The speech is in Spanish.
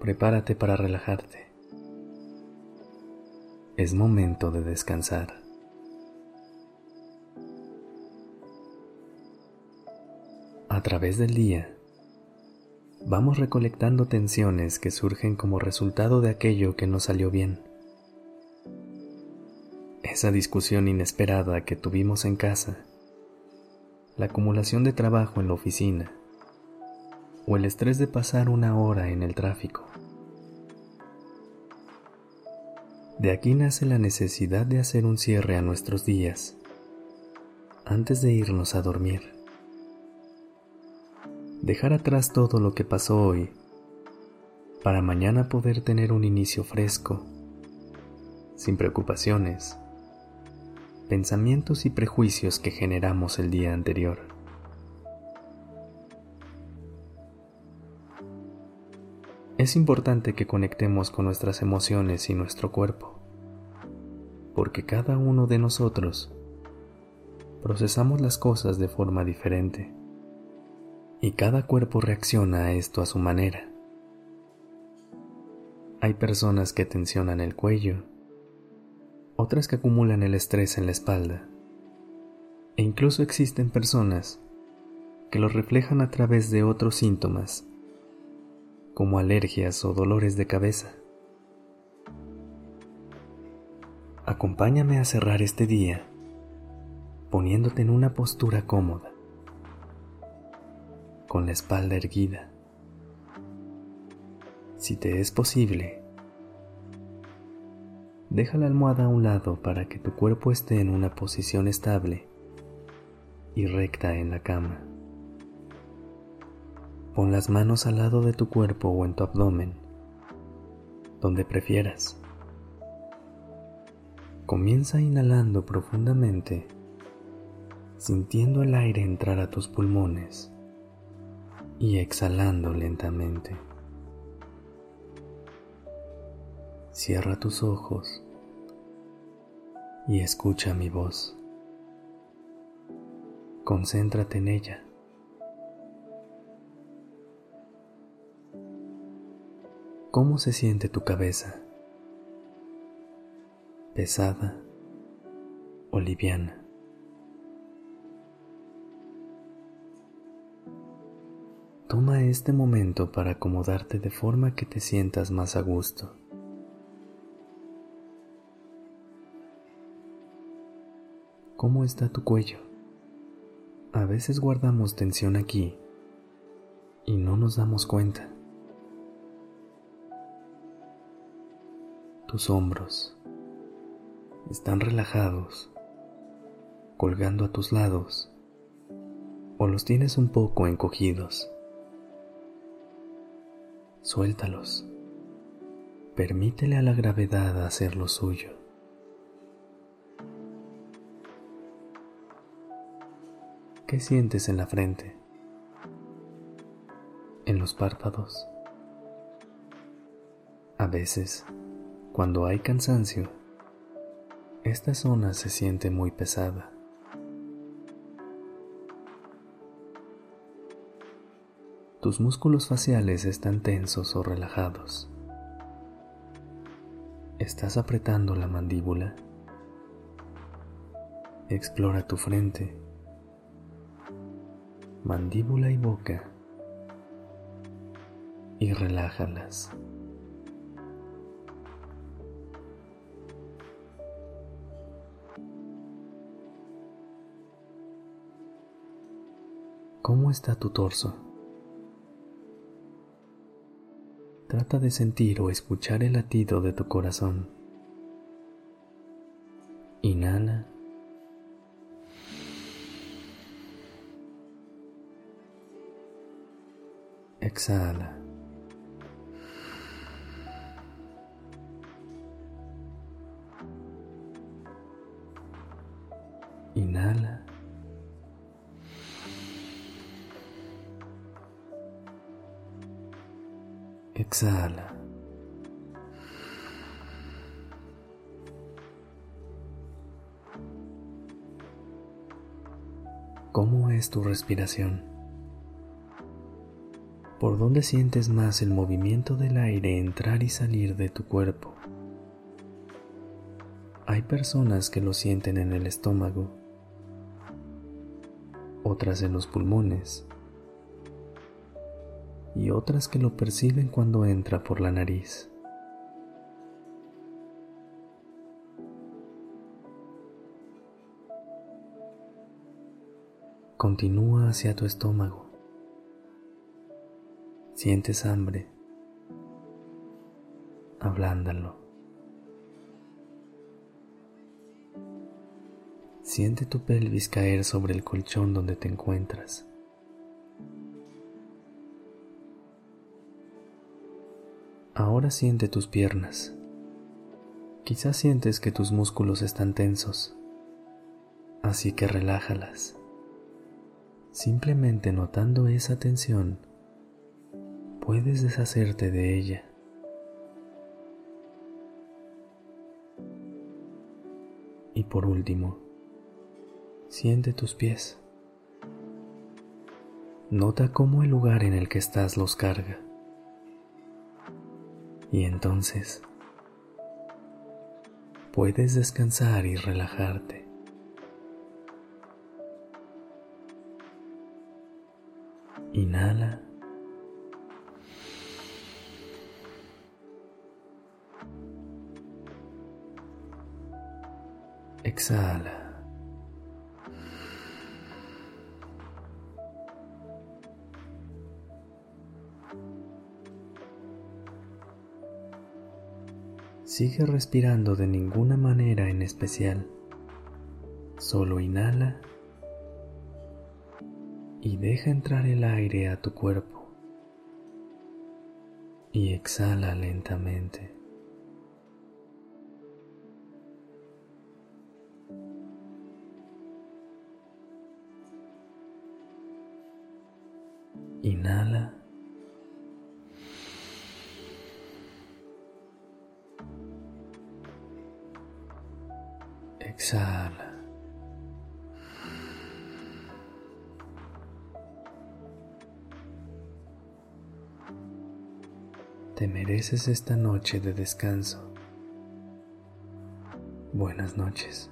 Prepárate para relajarte. Es momento de descansar. A través del día, vamos recolectando tensiones que surgen como resultado de aquello que no salió bien. Esa discusión inesperada que tuvimos en casa, la acumulación de trabajo en la oficina o el estrés de pasar una hora en el tráfico. De aquí nace la necesidad de hacer un cierre a nuestros días antes de irnos a dormir dejar atrás todo lo que pasó hoy para mañana poder tener un inicio fresco, sin preocupaciones, pensamientos y prejuicios que generamos el día anterior. Es importante que conectemos con nuestras emociones y nuestro cuerpo, porque cada uno de nosotros procesamos las cosas de forma diferente y cada cuerpo reacciona a esto a su manera. Hay personas que tensionan el cuello, otras que acumulan el estrés en la espalda, e incluso existen personas que lo reflejan a través de otros síntomas, como alergias o dolores de cabeza. Acompáñame a cerrar este día poniéndote en una postura cómoda con la espalda erguida. Si te es posible, deja la almohada a un lado para que tu cuerpo esté en una posición estable y recta en la cama. Pon las manos al lado de tu cuerpo o en tu abdomen, donde prefieras. Comienza inhalando profundamente, sintiendo el aire entrar a tus pulmones y exhalando lentamente. Cierra tus ojos y escucha mi voz. Concéntrate en ella. ¿Cómo se siente tu cabeza? ¿Pesada o liviana? Toma este momento para acomodarte de forma que te sientas más a gusto. ¿Cómo está tu cuello? A veces guardamos tensión aquí y no nos damos cuenta. Tus hombros están relajados, colgando a tus lados, o los tienes un poco encogidos. Suéltalos. Permítele a la gravedad hacer lo suyo. ¿Qué sientes en la frente? En los párpados. A veces, cuando hay cansancio, esta zona se siente muy pesada. tus músculos faciales están tensos o relajados. ¿Estás apretando la mandíbula? Explora tu frente, mandíbula y boca y relájalas. ¿Cómo está tu torso? Trata de sentir o escuchar el latido de tu corazón. Inhala. Exhala. Inhala. Exhala. ¿Cómo es tu respiración? ¿Por dónde sientes más el movimiento del aire entrar y salir de tu cuerpo? Hay personas que lo sienten en el estómago, otras en los pulmones y otras que lo perciben cuando entra por la nariz. Continúa hacia tu estómago. Sientes hambre. Ablándalo. Siente tu pelvis caer sobre el colchón donde te encuentras. Ahora siente tus piernas. Quizás sientes que tus músculos están tensos, así que relájalas. Simplemente notando esa tensión, puedes deshacerte de ella. Y por último, siente tus pies. Nota cómo el lugar en el que estás los carga. Y entonces puedes descansar y relajarte. Inhala. Exhala. Sigue respirando de ninguna manera en especial. Solo inhala y deja entrar el aire a tu cuerpo y exhala lentamente. Inhala. Exhala. Te mereces esta noche de descanso. Buenas noches.